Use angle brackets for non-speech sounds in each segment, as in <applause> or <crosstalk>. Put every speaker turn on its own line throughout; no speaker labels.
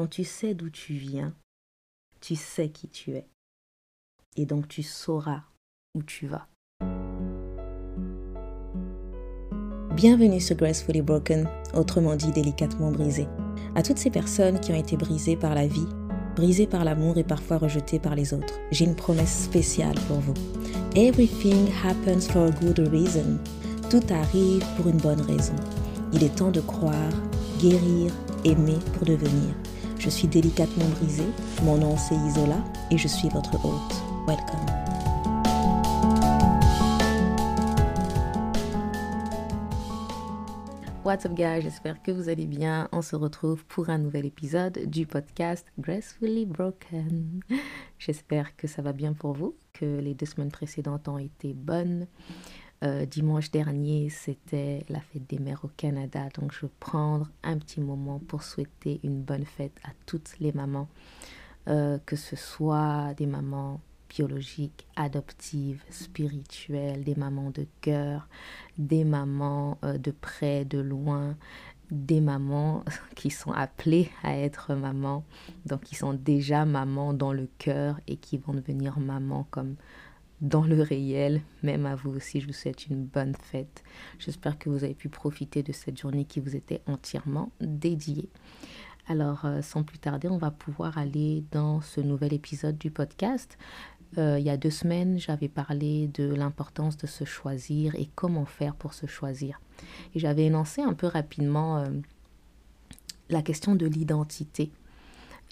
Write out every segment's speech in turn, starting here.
quand tu sais d'où tu viens, tu sais qui tu es. Et donc tu sauras où tu vas. Bienvenue sur Gracefully Broken, autrement dit délicatement brisé. À toutes ces personnes qui ont été brisées par la vie, brisées par l'amour et parfois rejetées par les autres, j'ai une promesse spéciale pour vous. Everything happens for a good reason. Tout arrive pour une bonne raison. Il est temps de croire, guérir, aimer pour devenir. Je suis délicatement brisée, mon nom c'est Isola et je suis votre hôte. Welcome. What's up guys, j'espère que vous allez bien. On se retrouve pour un nouvel épisode du podcast Gracefully Broken. J'espère que ça va bien pour vous, que les deux semaines précédentes ont été bonnes. Euh, dimanche dernier, c'était la fête des mères au Canada, donc je vais prendre un petit moment pour souhaiter une bonne fête à toutes les mamans, euh, que ce soit des mamans biologiques, adoptives, spirituelles, des mamans de cœur, des mamans euh, de près, de loin, des mamans <laughs> qui sont appelées à être mamans, donc qui sont déjà mamans dans le cœur et qui vont devenir mamans comme dans le réel. Même à vous aussi, je vous souhaite une bonne fête. J'espère que vous avez pu profiter de cette journée qui vous était entièrement dédiée. Alors, euh, sans plus tarder, on va pouvoir aller dans ce nouvel épisode du podcast. Euh, il y a deux semaines, j'avais parlé de l'importance de se choisir et comment faire pour se choisir. Et j'avais énoncé un peu rapidement euh, la question de l'identité.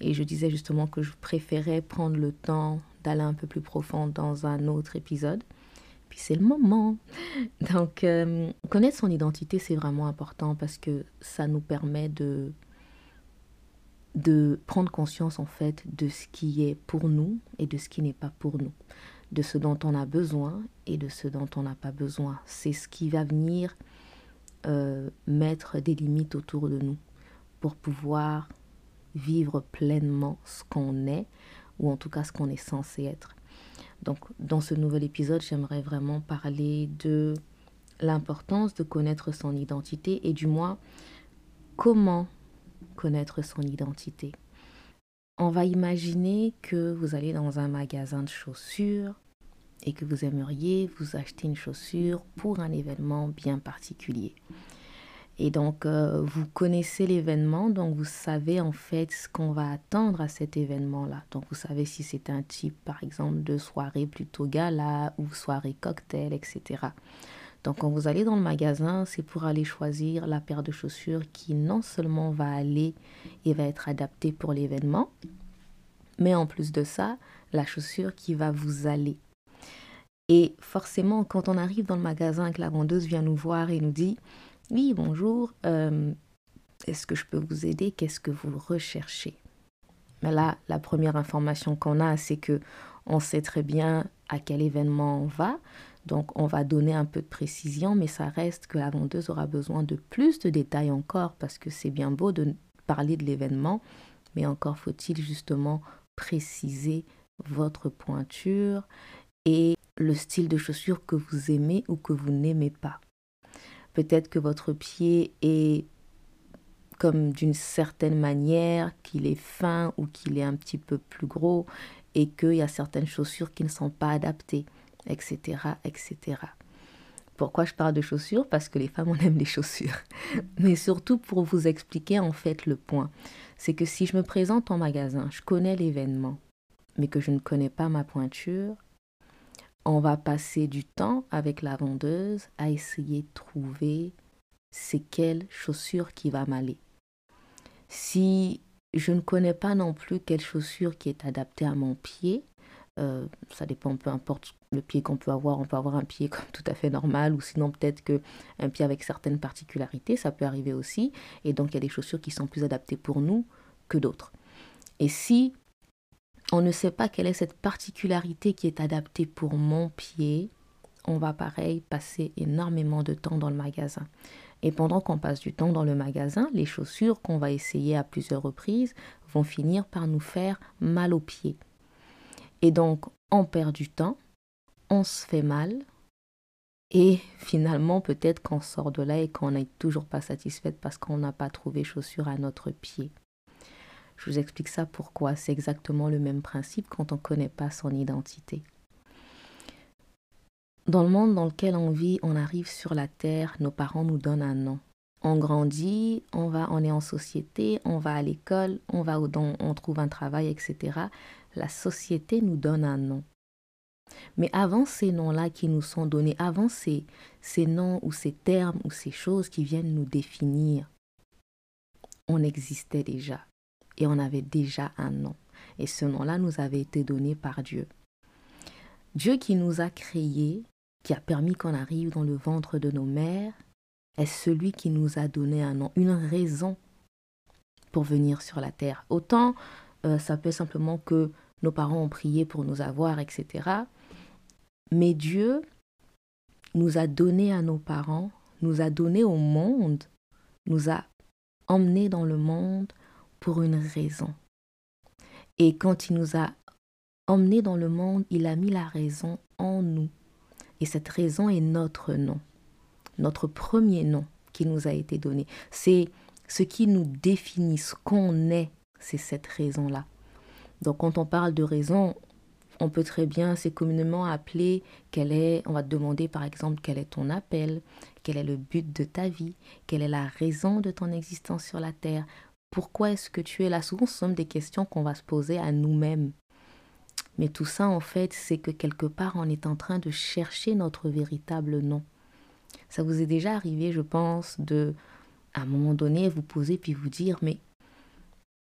Et je disais justement que je préférais prendre le temps d'aller un peu plus profond dans un autre épisode. Puis c'est le moment. <laughs> Donc, euh, connaître son identité, c'est vraiment important parce que ça nous permet de, de prendre conscience en fait de ce qui est pour nous et de ce qui n'est pas pour nous. De ce dont on a besoin et de ce dont on n'a pas besoin. C'est ce qui va venir euh, mettre des limites autour de nous pour pouvoir vivre pleinement ce qu'on est ou en tout cas ce qu'on est censé être. Donc dans ce nouvel épisode, j'aimerais vraiment parler de l'importance de connaître son identité et du moins comment connaître son identité. On va imaginer que vous allez dans un magasin de chaussures et que vous aimeriez vous acheter une chaussure pour un événement bien particulier. Et donc, euh, vous connaissez l'événement, donc vous savez en fait ce qu'on va attendre à cet événement-là. Donc, vous savez si c'est un type, par exemple, de soirée plutôt gala ou soirée cocktail, etc. Donc, quand vous allez dans le magasin, c'est pour aller choisir la paire de chaussures qui non seulement va aller et va être adaptée pour l'événement, mais en plus de ça, la chaussure qui va vous aller. Et forcément, quand on arrive dans le magasin, que la vendeuse vient nous voir et nous dit oui, bonjour. Euh, est-ce que je peux vous aider? Qu'est-ce que vous recherchez? Mais là, la première information qu'on a, c'est que on sait très bien à quel événement on va. Donc, on va donner un peu de précision, mais ça reste que la vendeuse aura besoin de plus de détails encore parce que c'est bien beau de parler de l'événement, mais encore faut-il justement préciser votre pointure et le style de chaussure que vous aimez ou que vous n'aimez pas. Peut-être que votre pied est comme d'une certaine manière, qu'il est fin ou qu'il est un petit peu plus gros et qu'il y a certaines chaussures qui ne sont pas adaptées, etc., etc. Pourquoi je parle de chaussures? Parce que les femmes, on aime les chaussures. <laughs> Mais surtout pour vous expliquer en fait le point. C'est que si je me présente en magasin, je connais l'événement, mais que je ne connais pas ma pointure, on va passer du temps avec la vendeuse à essayer de trouver c'est quelle chaussure qui va m'aller. Si je ne connais pas non plus quelle chaussure qui est adaptée à mon pied, euh, ça dépend, peu importe le pied qu'on peut avoir, on peut avoir un pied <laughs> comme tout à fait normal ou sinon peut-être que un pied avec certaines particularités, ça peut arriver aussi. Et donc il y a des chaussures qui sont plus adaptées pour nous que d'autres. Et si on ne sait pas quelle est cette particularité qui est adaptée pour mon pied, on va pareil passer énormément de temps dans le magasin. Et pendant qu'on passe du temps dans le magasin, les chaussures qu'on va essayer à plusieurs reprises vont finir par nous faire mal aux pieds. Et donc, on perd du temps, on se fait mal, et finalement, peut-être qu'on sort de là et qu'on n'est toujours pas satisfaite parce qu'on n'a pas trouvé chaussures à notre pied. Je vous explique ça pourquoi. C'est exactement le même principe quand on ne connaît pas son identité. Dans le monde dans lequel on vit, on arrive sur la terre, nos parents nous donnent un nom. On grandit, on va, on est en société, on va à l'école, on va où on trouve un travail, etc. La société nous donne un nom. Mais avant ces noms-là qui nous sont donnés, avant ces noms ou ces termes ou ces choses qui viennent nous définir, on existait déjà et on avait déjà un nom. Et ce nom-là nous avait été donné par Dieu. Dieu qui nous a créés, qui a permis qu'on arrive dans le ventre de nos mères, est celui qui nous a donné un nom, une raison pour venir sur la terre. Autant euh, ça peut simplement que nos parents ont prié pour nous avoir, etc. Mais Dieu nous a donné à nos parents, nous a donné au monde, nous a emmenés dans le monde pour une raison. Et quand il nous a emmenés dans le monde, il a mis la raison en nous. Et cette raison est notre nom, notre premier nom qui nous a été donné. C'est ce qui nous définit, ce qu'on est, c'est cette raison-là. Donc quand on parle de raison, on peut très bien, c'est communément appelé quel est, on va te demander par exemple quel est ton appel, quel est le but de ta vie, quelle est la raison de ton existence sur la terre, pourquoi est-ce que tu es là? Souvent, ce sont des questions qu'on va se poser à nous-mêmes. Mais tout ça, en fait, c'est que quelque part, on est en train de chercher notre véritable nom. Ça vous est déjà arrivé, je pense, de, à un moment donné, vous poser puis vous dire, mais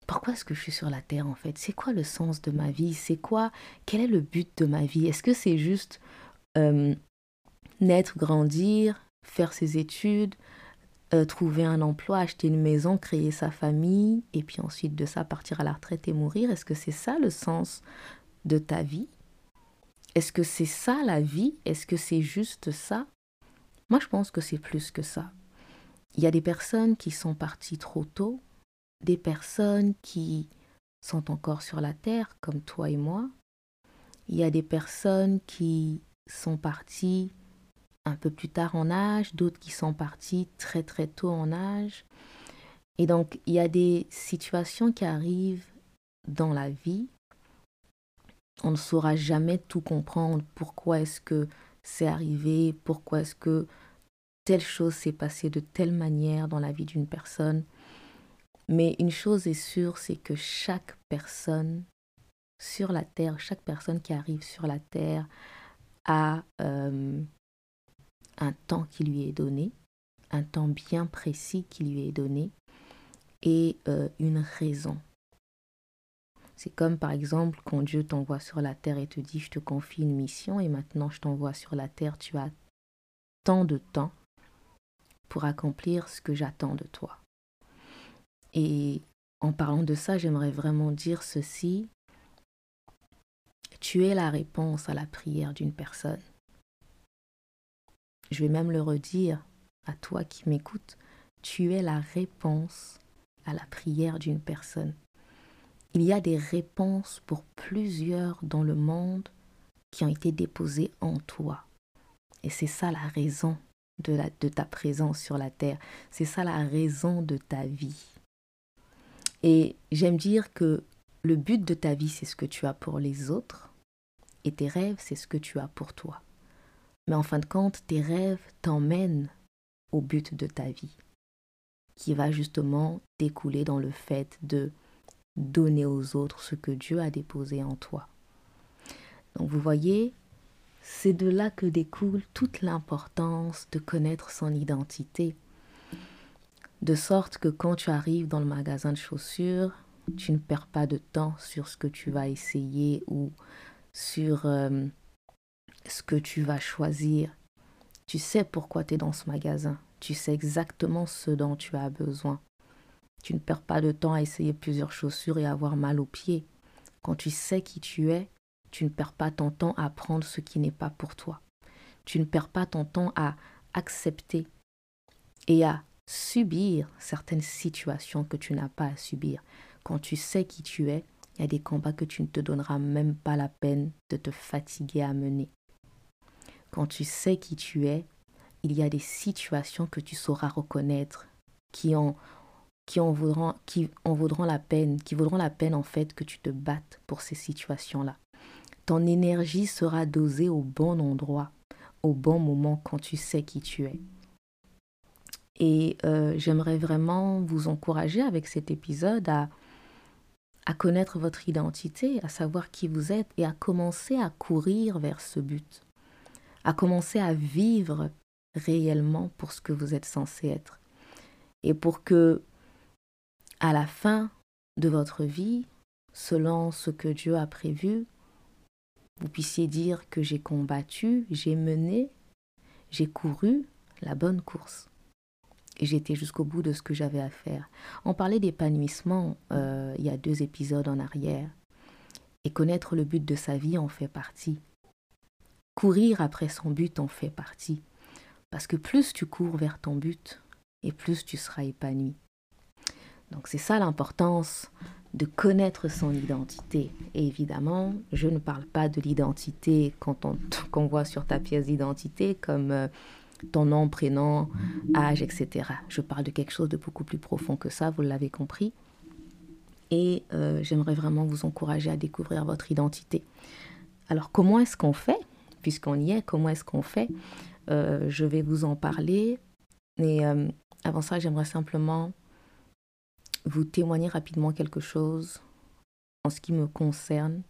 pourquoi est-ce que je suis sur la terre en fait? C'est quoi le sens de ma vie? C'est quoi Quel est le but de ma vie? Est-ce que c'est juste euh, naître, grandir, faire ses études, euh, trouver un emploi, acheter une maison, créer sa famille, et puis ensuite de ça partir à la retraite et mourir Est-ce que c'est ça le sens de ta vie? Est-ce que c'est ça la vie? Est-ce que c'est juste ça? Moi je pense que c'est plus que ça. Il y a des personnes qui sont parties trop tôt, des personnes qui sont encore sur la terre, comme toi et moi. Il y a des personnes qui sont parties un peu plus tard en âge, d'autres qui sont parties très très tôt en âge. Et donc, il y a des situations qui arrivent dans la vie. On ne saura jamais tout comprendre. Pourquoi est-ce que c'est arrivé Pourquoi est-ce que telle chose s'est passée de telle manière dans la vie d'une personne mais une chose est sûre, c'est que chaque personne sur la terre, chaque personne qui arrive sur la terre a euh, un temps qui lui est donné, un temps bien précis qui lui est donné et euh, une raison. C'est comme par exemple quand Dieu t'envoie sur la terre et te dit je te confie une mission et maintenant je t'envoie sur la terre, tu as tant de temps pour accomplir ce que j'attends de toi. Et en parlant de ça, j'aimerais vraiment dire ceci. Tu es la réponse à la prière d'une personne. Je vais même le redire à toi qui m'écoutes. Tu es la réponse à la prière d'une personne. Il y a des réponses pour plusieurs dans le monde qui ont été déposées en toi. Et c'est ça la raison de, de ta présence sur la terre. C'est ça la raison de ta vie. Et j'aime dire que le but de ta vie, c'est ce que tu as pour les autres, et tes rêves, c'est ce que tu as pour toi. Mais en fin de compte, tes rêves t'emmènent au but de ta vie, qui va justement découler dans le fait de donner aux autres ce que Dieu a déposé en toi. Donc vous voyez, c'est de là que découle toute l'importance de connaître son identité de sorte que quand tu arrives dans le magasin de chaussures, tu ne perds pas de temps sur ce que tu vas essayer ou sur euh, ce que tu vas choisir. Tu sais pourquoi tu es dans ce magasin. Tu sais exactement ce dont tu as besoin. Tu ne perds pas de temps à essayer plusieurs chaussures et avoir mal aux pieds. Quand tu sais qui tu es, tu ne perds pas ton temps à prendre ce qui n'est pas pour toi. Tu ne perds pas ton temps à accepter et à subir certaines situations que tu n'as pas à subir. Quand tu sais qui tu es, il y a des combats que tu ne te donneras même pas la peine de te fatiguer à mener. Quand tu sais qui tu es, il y a des situations que tu sauras reconnaître, qui ont qui en vaudront, qui en vaudront la peine, qui vaudront la peine en fait que tu te battes pour ces situations-là. Ton énergie sera dosée au bon endroit, au bon moment quand tu sais qui tu es. Et euh, j'aimerais vraiment vous encourager avec cet épisode à connaître votre identité, à savoir qui vous êtes et à commencer à courir vers ce but, à commencer à vivre réellement pour ce que vous êtes censé être. Et pour que, à la fin de votre vie, selon ce que Dieu a prévu, vous puissiez dire que j'ai combattu, j'ai mené, j'ai couru la bonne course. Et j'étais jusqu'au bout de ce que j'avais à faire. On parlait d'épanouissement euh, il y a deux épisodes en arrière. Et connaître le but de sa vie en fait partie. Courir après son but en fait partie. Parce que plus tu cours vers ton but, et plus tu seras épanoui. Donc c'est ça l'importance de connaître son identité. Et évidemment, je ne parle pas de l'identité <laughs> qu'on voit sur ta pièce d'identité comme euh, ton nom, prénom, âge, etc. Je parle de quelque chose de beaucoup plus profond que ça, vous l'avez compris. Et euh, j'aimerais vraiment vous encourager à découvrir votre identité. Alors comment est-ce qu'on fait? Puisqu'on y est, comment est-ce qu'on fait euh, Je vais vous en parler. Et avant ça, j'aimerais simplement vous témoigner rapidement quelque chose en ce qui me concerne.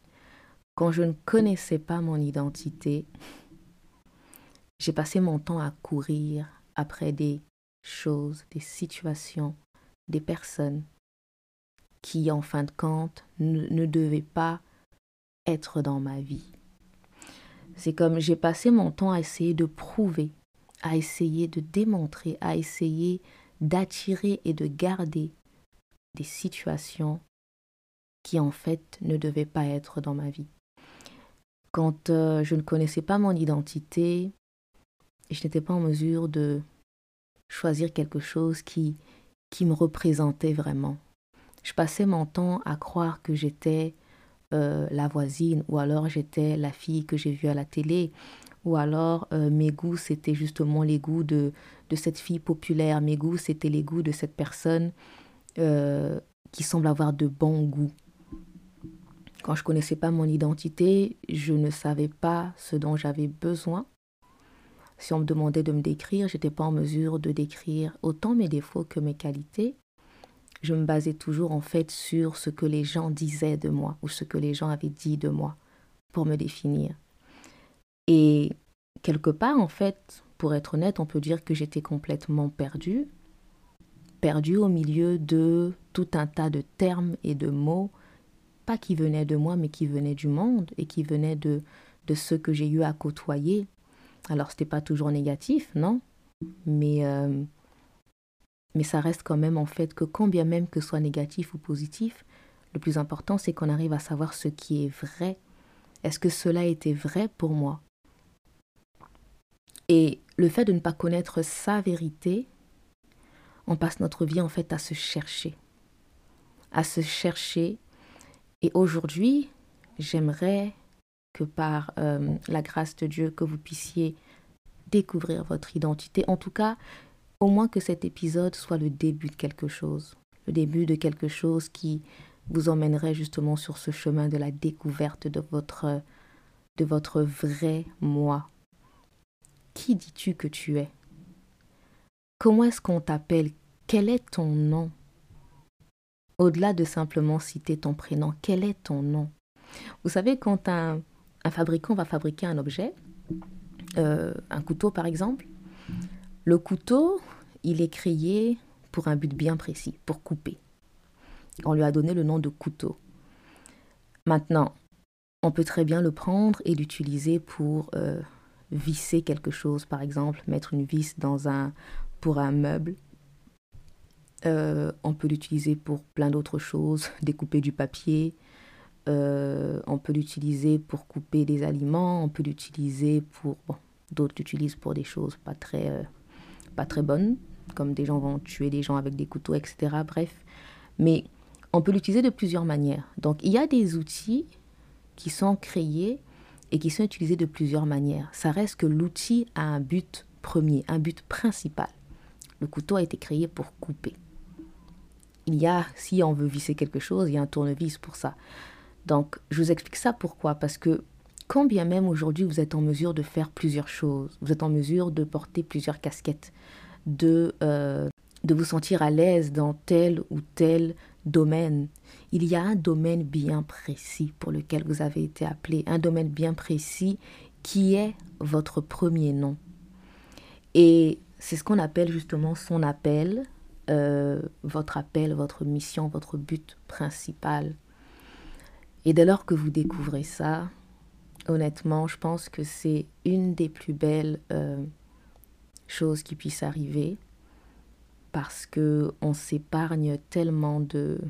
Quand je ne connaissais pas mon identité, j'ai passé mon temps à courir après des choses, des situations, des personnes qui, en fin de compte, ne devaient pas être dans ma vie. C'est comme j'ai passé mon temps à essayer de prouver, à essayer de démontrer, à essayer d'attirer et de garder des situations qui en fait ne devaient pas être dans ma vie. Quand euh, je ne connaissais pas mon identité, je n'étais pas en mesure de choisir quelque chose qui, qui me représentait vraiment. Je passais mon temps à croire que j'étais euh, la voisine ou alors j'étais la fille que j'ai vue à la télé ou alors euh, mes goûts c'était justement les goûts de, de cette fille populaire, mes goûts c'était les goûts de cette personne euh, qui semble avoir de bons goûts. Quand je ne connaissais pas mon identité, je ne savais pas ce dont j'avais besoin. Si on me demandait de me décrire, j'étais pas en mesure de décrire autant mes défauts que mes qualités. Je me basais toujours en fait sur ce que les gens disaient de moi ou ce que les gens avaient dit de moi pour me définir. Et quelque part, en fait, pour être honnête, on peut dire que j'étais complètement perdue perdu au milieu de tout un tas de termes et de mots, pas qui venaient de moi, mais qui venaient du monde et qui venaient de, de ceux que j'ai eu à côtoyer. Alors, ce n'était pas toujours négatif, non, mais, euh, mais ça reste quand même en fait que quand bien même que soit négatif ou positif, le plus important, c'est qu'on arrive à savoir ce qui est vrai. Est-ce que cela était vrai pour moi? Et le fait de ne pas connaître sa vérité, on passe notre vie en fait à se chercher. À se chercher. Et aujourd'hui, j'aimerais que par euh, la grâce de Dieu, que vous puissiez découvrir votre identité. En tout cas, au moins que cet épisode soit le début de quelque chose. Le début de quelque chose qui vous emmènerait justement sur ce chemin de la découverte de votre, de votre vrai moi. Qui dis-tu que tu es? Comment est-ce qu'on t'appelle? Quel est ton nom? Au-delà de simplement citer ton prénom, quel est ton nom? Vous savez, quand un, fabricant va fabriquer un objet, euh, un couteau par exemple, le couteau, il est créé pour un but bien précis, pour couper. On lui a donné le nom de couteau. Maintenant, on peut très bien le prendre et l'utiliser pour euh, visser quelque chose, par exemple, mettre une vis dans un, pour un meuble. Euh, on peut l'utiliser pour plein d'autres choses, <laughs> découper du papier. Euh, on peut l'utiliser pour couper des aliments. On peut l'utiliser pour... D'autres l'utilisent pour des choses pas très bonnes, comme des gens vont tuer des gens avec des couteaux, etc. Bref. Mais on peut l'utiliser de plusieurs manières. Donc il y a des outils qui sont créés et qui sont utilisés de plusieurs manières. Ça reste que l'outil a un but premier, un but principal. Le couteau a été créé pour couper. il y a, si on veut visser quelque chose, il y a un tournevis pour ça. Donc, je vous explique ça pourquoi Parce que quand bien même aujourd'hui vous êtes en mesure de faire plusieurs choses, vous êtes en mesure de porter plusieurs casquettes, de, euh, de vous sentir à l'aise dans tel ou tel domaine, il y a un domaine bien précis pour lequel vous avez été appelé, un domaine bien précis qui est votre premier nom. Et c'est ce qu'on appelle justement son appel, euh, votre appel, votre mission, votre but principal. Et dès lors que vous découvrez ça, honnêtement, je pense que c'est une des plus belles euh, choses qui puissent arriver parce que on s'épargne tellement de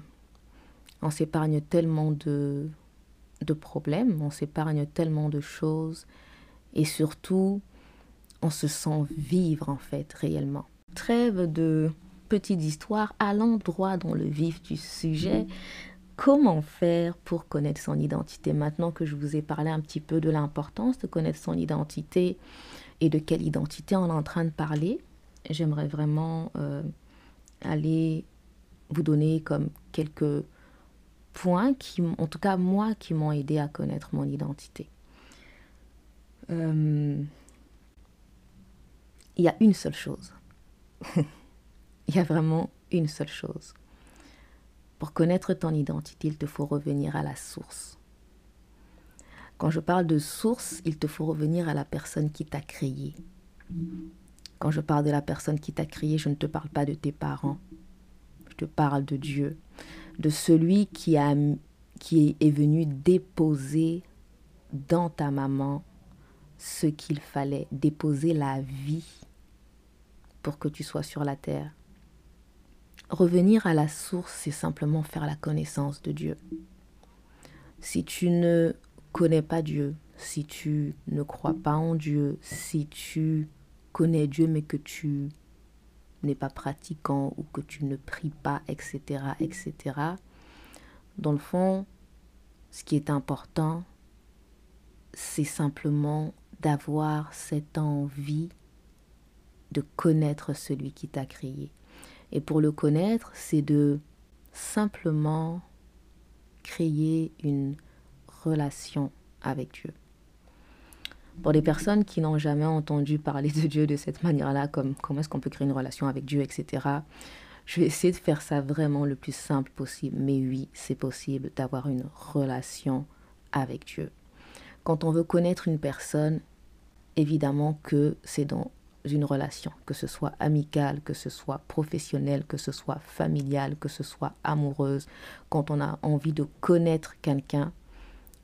on s'épargne tellement de de problèmes, on s'épargne tellement de choses et surtout on se sent vivre en fait réellement. Trêve de petites histoires, allons droit dans le vif du sujet. Comment faire pour connaître son identité? Maintenant que je vous ai parlé un petit peu de l'importance de connaître son identité et de quelle identité on est en train de parler, j'aimerais vraiment euh, aller vous donner comme quelques points qui, en tout cas moi, qui m'ont aidé à connaître mon identité. Euh, il y a une seule chose. <laughs> il y a vraiment une seule chose. Pour connaître ton identité, il te faut revenir à la source. Quand je parle de source, il te faut revenir à la personne qui t'a créé. Quand je parle de la personne qui t'a créé, je ne te parle pas de tes parents. Je te parle de Dieu, de celui qui, qui est venu déposer dans ta maman ce qu'il fallait, déposer la vie pour que tu sois sur la terre. Revenir à la source, c'est simplement faire la connaissance de Dieu. Si tu ne connais pas Dieu, si tu ne crois pas en Dieu, si tu connais Dieu mais que tu n'es pas pratiquant ou que tu ne pries pas, etc., etc., dans le fond, ce qui est important, c'est simplement d'avoir cette envie de connaître celui qui t'a créé. Et pour le connaître, c'est de simplement créer une relation avec Dieu. Pour les personnes qui n'ont jamais entendu parler de Dieu de cette manière-là, comme comment est-ce qu'on peut créer une relation avec Dieu, etc., je vais essayer de faire ça vraiment le plus simple possible. Mais oui, c'est possible d'avoir une relation avec Dieu. Quand on veut connaître une personne, évidemment que c'est dans une relation, que ce soit amicale, que ce soit professionnelle, que ce soit familiale, que ce soit amoureuse, quand on a envie de connaître quelqu'un,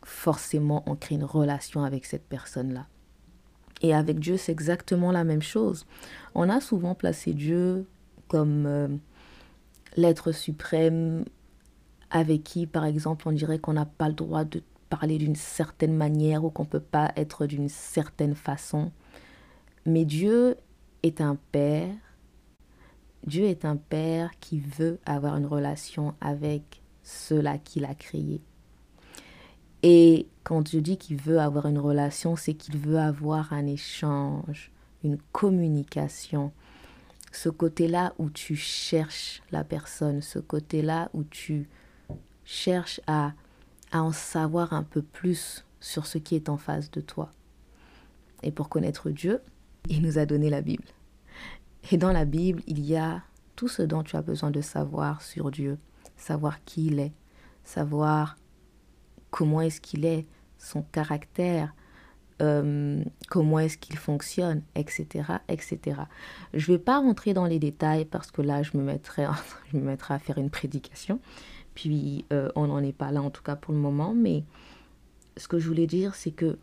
forcément on crée une relation avec cette personne-là. Et avec Dieu, c'est exactement la même chose. On a souvent placé Dieu comme euh, l'être suprême avec qui, par exemple, on dirait qu'on n'a pas le droit de parler d'une certaine manière ou qu'on ne peut pas être d'une certaine façon. Mais Dieu est un Père. Dieu est un Père qui veut avoir une relation avec ceux-là qu'il a créés. Et quand je dis qu'il veut avoir une relation, c'est qu'il veut avoir un échange, une communication. Ce côté-là où tu cherches la personne, ce côté-là où tu cherches à, à en savoir un peu plus sur ce qui est en face de toi. Et pour connaître Dieu, il nous a donné la Bible. Et dans la Bible, il y a tout ce dont tu as besoin de savoir sur Dieu, savoir qui il est, savoir comment est-ce qu'il est, son caractère, euh, comment est-ce qu'il fonctionne, etc., etc. Je ne vais pas rentrer dans les détails parce que là, je me mettrai, je me mettrai à faire une prédication. Puis, euh, on n'en est pas là, en tout cas pour le moment. Mais ce que je voulais dire, c'est que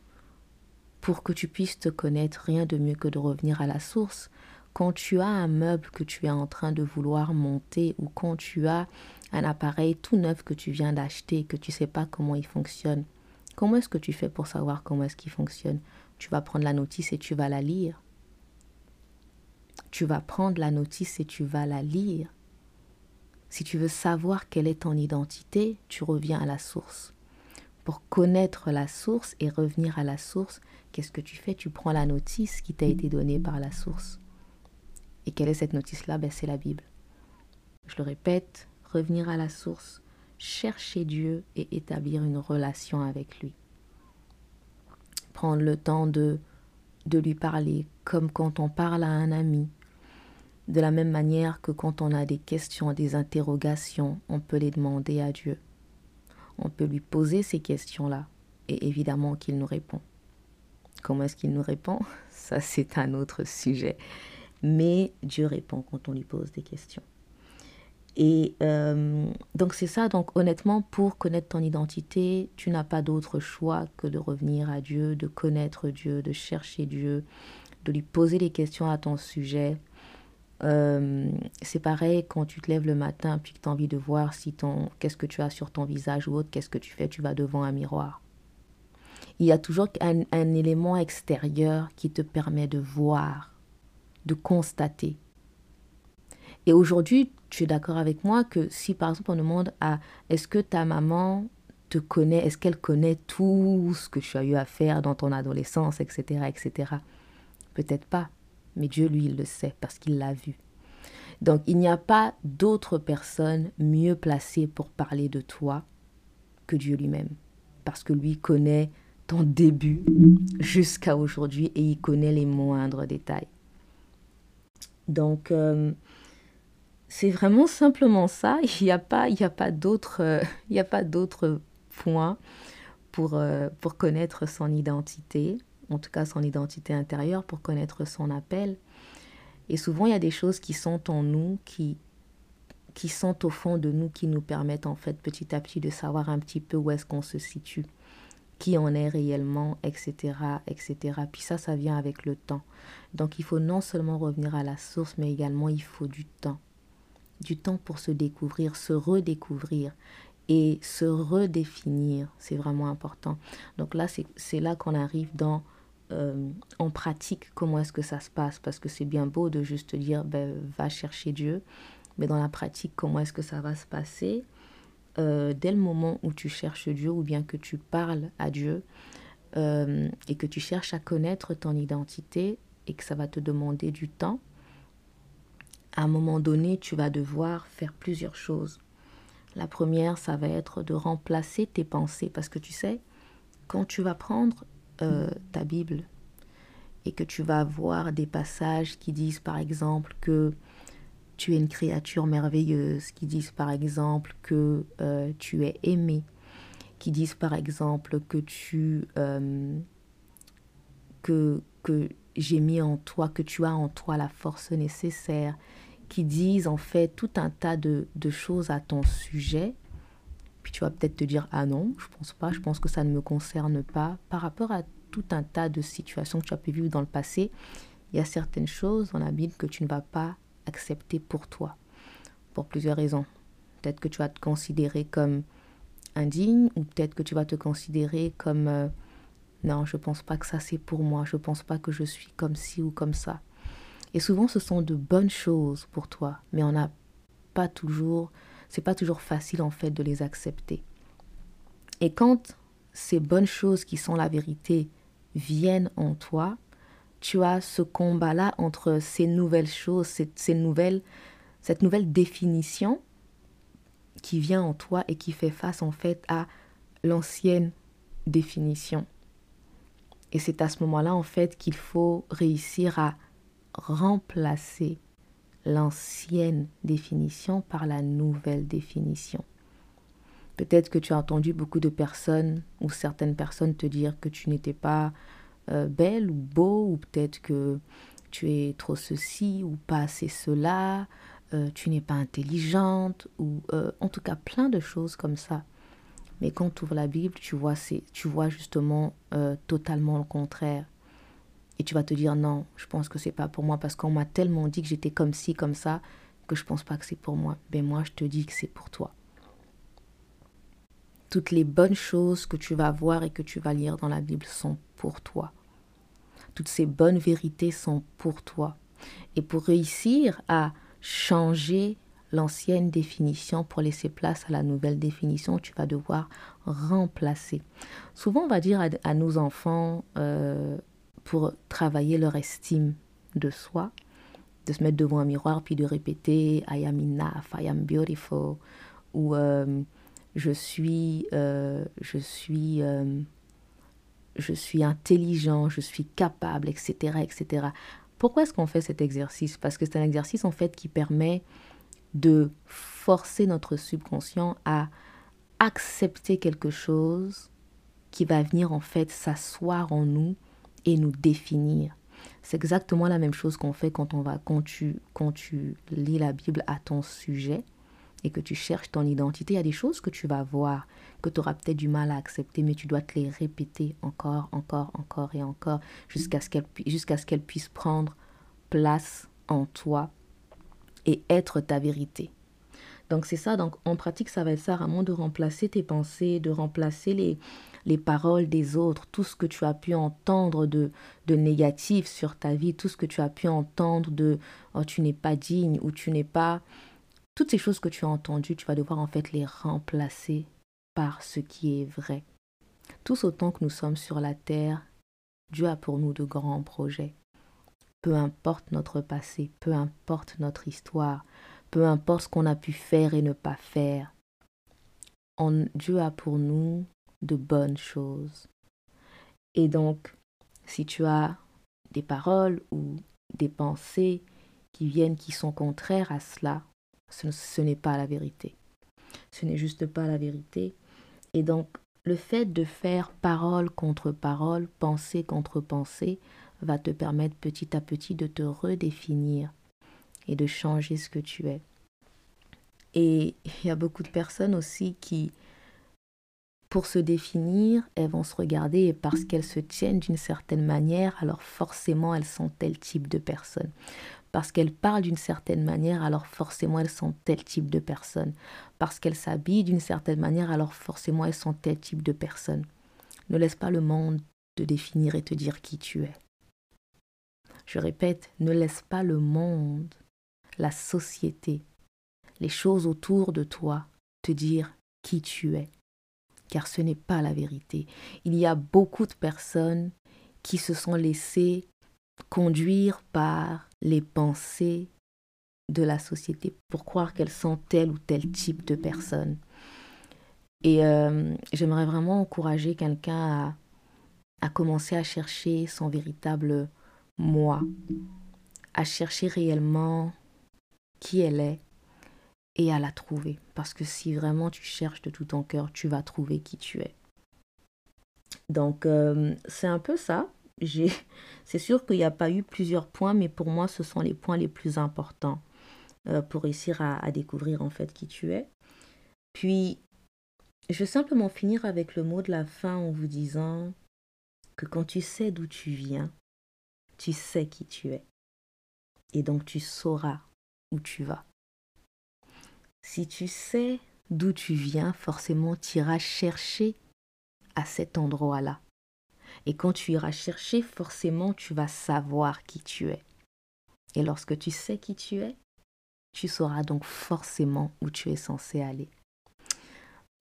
pour que tu puisses te connaître, rien de mieux que de revenir à la source. Quand tu as un meuble que tu es en train de vouloir monter ou quand tu as un appareil tout neuf que tu viens d'acheter et que tu ne sais pas comment il fonctionne, comment est-ce que tu fais pour savoir comment est-ce qu'il fonctionne? Tu vas prendre la notice et tu vas la lire. Tu vas prendre la notice et tu vas la lire. Si tu veux savoir quelle est ton identité, tu reviens à la source. Pour connaître la source et revenir à la source, qu'est-ce que tu fais? Tu prends la notice qui t'a été donnée par la source. Et quelle est cette notice-là? Ben, C'est la Bible. Je le répète, revenir à la source, chercher Dieu et établir une relation avec lui. Prendre le temps de, de lui parler comme quand on parle à un ami. De la même manière que quand on a des questions, des interrogations, on peut les demander à Dieu. On peut lui poser ces questions-là et évidemment qu'il nous répond. Comment est-ce qu'il nous répond? Ça, c'est un autre sujet. Mais Dieu répond quand on lui pose des questions. Et euh, donc c'est ça, donc honnêtement, pour connaître ton identité, tu n'as pas d'autre choix que de revenir à Dieu, de connaître Dieu, de chercher Dieu, de lui poser des questions à ton sujet. Euh, c'est pareil quand tu te lèves le matin puis que tu as envie de voir si ton qu'est-ce que tu as sur ton visage ou autre, qu'est-ce que tu fais, tu vas devant un miroir. Il y a toujours un, un élément extérieur qui te permet de voir, de constater. Et aujourd'hui, tu es d'accord avec moi que si par exemple on demande à est-ce que ta maman te connaît, est-ce qu'elle connaît tout ce que tu as eu à faire dans ton adolescence, etc., etc. Peut-être pas, mais Dieu lui il le sait parce qu'il l'a vu. Donc il n'y a pas d'autre personne mieux placée pour parler de toi que Dieu lui-même, parce que lui connaît ton début jusqu'à aujourd'hui et il connaît les moindres détails. Donc euh, c'est vraiment simplement ça. <laughs> Il n'y a pas, il a pas d'autres, euh, <laughs> il a pas d'autres points pour, euh, pour connaître son identité, en tout cas son identité intérieure, pour connaître son appel. Et souvent, il y a des choses qui sont en nous, qui, qui sont au fond de nous, qui nous permettent en fait petit à petit de savoir un petit peu où est-ce qu'on se situe, qui on est réellement, etc., etc. Puis ça, ça vient avec le temps. Donc il faut non seulement revenir à la source, mais également il faut du temps du temps pour se découvrir, se redécouvrir et se redéfinir. C'est vraiment important. Donc là, c'est là qu'on arrive dans euh, en pratique comment est-ce que ça se passe parce que c'est bien beau de juste dire ben, va chercher Dieu mais dans la pratique comment est-ce que ça va se passer? Euh, dès le moment où tu cherches Dieu ou bien que tu parles à Dieu euh, et que tu cherches à connaître ton identité et que ça va te demander du temps à un moment donné, tu vas devoir faire plusieurs choses. La première, ça va être de remplacer tes pensées, parce que tu sais, quand tu vas prendre euh, ta Bible et que tu vas voir des passages qui disent par exemple que tu es une créature merveilleuse, qui disent par exemple que euh, tu es aimé, qui disent par exemple que tu euh, que que j'ai mis en toi, que tu as en toi la force nécessaire, qui disent en fait tout un tas de, choses à ton sujet. Puis tu vas peut-être te dire ah non, je pense pas, je pense que ça ne me concerne pas. Par rapport à tout un tas de situations que tu as pu vivre dans le passé, il y a certaines choses dans la Bible que tu ne vas pas accepter pour toi, pour plusieurs raisons. Peut-être que tu vas te considérer comme indigne, ou peut-être que tu vas te considérer comme euh, non, je pense pas que ça c'est pour moi, je pense pas que je suis comme ci ou comme ça. Et souvent, ce sont de bonnes choses pour toi, mais on n'a pas toujours, c'est pas toujours facile en fait de les accepter. Et quand ces bonnes choses qui sont la vérité viennent en toi, tu as ce combat-là entre ces nouvelles choses, cette nouvelle définition qui vient en toi et qui fait face en fait à l'ancienne définition. Et c'est à ce moment-là en fait qu'il faut réussir à remplacer l'ancienne définition par la nouvelle définition. Peut-être que tu as entendu beaucoup de personnes ou certaines personnes te dire que tu n'étais pas euh, belle ou beau, ou peut-être que tu es trop ceci ou pas assez cela, euh, tu n'es pas intelligente, ou euh, en tout cas plein de choses comme ça. Mais quand tu ouvres la Bible, tu vois, tu vois justement totalement le contraire. Et tu vas te dire non, je pense que c'est pas pour moi parce qu'on m'a tellement dit que j'étais comme ci, comme ça, que je pense pas que c'est pour moi. Ben moi, je te dis que c'est pour toi. Toutes les bonnes choses que tu vas voir et que tu vas lire dans la Bible sont pour toi. Toutes ces bonnes vérités sont pour toi. Et pour réussir à changer l'ancienne définition pour laisser place à la nouvelle définition, tu vas devoir remplacer. Souvent, on va dire à, nos enfants, euh, pour travailler leur estime de soi, de se mettre devant un miroir puis de répéter I am enough, I am beautiful, ou je suis, je suis, je suis intelligent, je suis capable, etc., etc. Pourquoi est-ce qu'on fait cet exercice? Parce que c'est un exercice en fait qui permet de forcer notre subconscient à accepter quelque chose qui va venir en fait s'asseoir en nous et nous définir. C'est exactement la même chose qu'on fait quand on va quand tu quand tu lis la Bible à ton sujet et que tu cherches ton identité, il y a des choses que tu vas voir que tu auras peut-être du mal à accepter, mais tu dois te les répéter encore, encore, encore et encore jusqu'à ce qu'elles jusqu'à ce qu'elles puissent prendre place en toi et être ta vérité. Donc c'est ça, donc en pratique ça va être ça vraiment de remplacer tes pensées, de remplacer les, les paroles des autres, tout ce que tu as pu entendre de, de négatif sur ta vie, tout ce que tu as pu entendre de oh, tu n'es pas digne ou tu n'es pas... Toutes ces choses que tu as entendues, tu vas devoir en fait les remplacer par ce qui est vrai. Tous autant que nous sommes sur la terre, Dieu a pour nous de grands projets. Peu importe notre passé, peu importe notre histoire, peu importe ce qu'on a pu faire et ne pas faire, Dieu a pour nous de bonnes choses. Et donc, si tu as des paroles ou des pensées qui viennent, qui sont contraires à cela, ce, ce n'est pas la vérité. Ce n'est juste pas la vérité. Et donc, le fait de faire parole contre parole, pensée contre pensée, va te permettre petit à petit de te redéfinir et de changer ce que tu es. Et il y a beaucoup de personnes aussi qui, pour se définir, elles vont se regarder et parce qu'elles se tiennent d'une certaine manière, alors forcément elles sont tel type de personne. Parce qu'elles parlent d'une certaine manière, alors forcément elles sont tel type de personne. Parce qu'elles s'habillent d'une certaine manière, alors forcément elles sont tel type de personne. Ne laisse pas le monde te définir et te dire qui tu es. Je répète, ne laisse pas le monde, la société, les choses autour de toi te dire qui tu es car ce n'est pas la vérité. Il y a beaucoup de personnes qui se sont laissées conduire par les pensées de la société pour croire qu'elles sont tel ou tel type de personne. Et euh, j'aimerais vraiment encourager quelqu'un à, à commencer à chercher son véritable moi, à chercher réellement qui elle est, et à la trouver. Parce que si vraiment tu cherches de tout ton cœur, tu vas trouver qui tu es. Donc, euh, c'est un peu ça. <laughs> C'est sûr qu'il n'y a pas eu plusieurs points, mais pour moi, ce sont les points les plus importants euh, pour réussir à, à, découvrir en fait qui tu es. Puis, je vais simplement finir avec le mot de la fin en vous disant que quand tu sais d'où tu viens, tu sais qui tu es. Et donc, tu sauras où tu vas. Si tu sais d'où tu viens, forcément tu iras chercher à cet endroit-là. Et quand tu iras chercher, forcément tu vas savoir qui tu es. Et lorsque tu sais qui tu es, tu sauras donc forcément où tu es censé aller.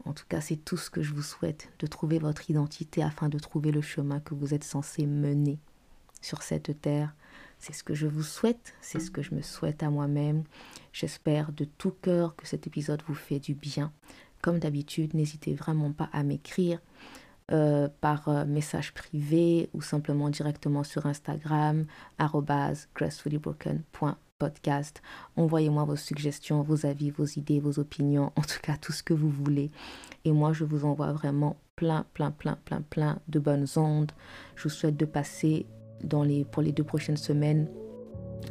En tout cas, c'est tout ce que je vous souhaite, de trouver votre identité afin de trouver le chemin que vous êtes censé mener sur cette terre c'est ce que je vous souhaite, c'est ce que je me souhaite à moi-même. J'espère de tout cœur que cet épisode vous fait du bien. Comme d'habitude, n'hésitez vraiment pas à m'écrire euh, par euh, message privé ou simplement directement sur Instagram, gracefully.broken.podcast. Envoyez-moi vos suggestions, vos avis, vos idées, vos opinions, en tout cas tout ce que vous voulez. Et moi, je vous envoie vraiment plein, plein, plein, plein, plein de bonnes ondes. Je vous souhaite de passer dans les, pour les deux prochaines semaines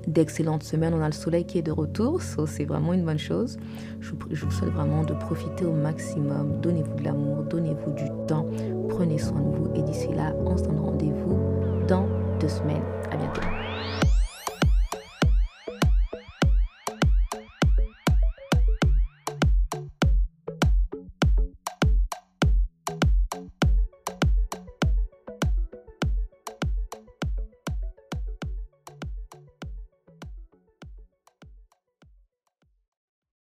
d'excellentes semaines. On a le soleil qui est de retour, so c'est vraiment une bonne chose. Je, vous souhaite vraiment de profiter au maximum. Donnez-vous de l'amour, donnez-vous du temps, prenez soin de vous et d'ici là, on se donne rendez-vous dans deux semaines. À bientôt.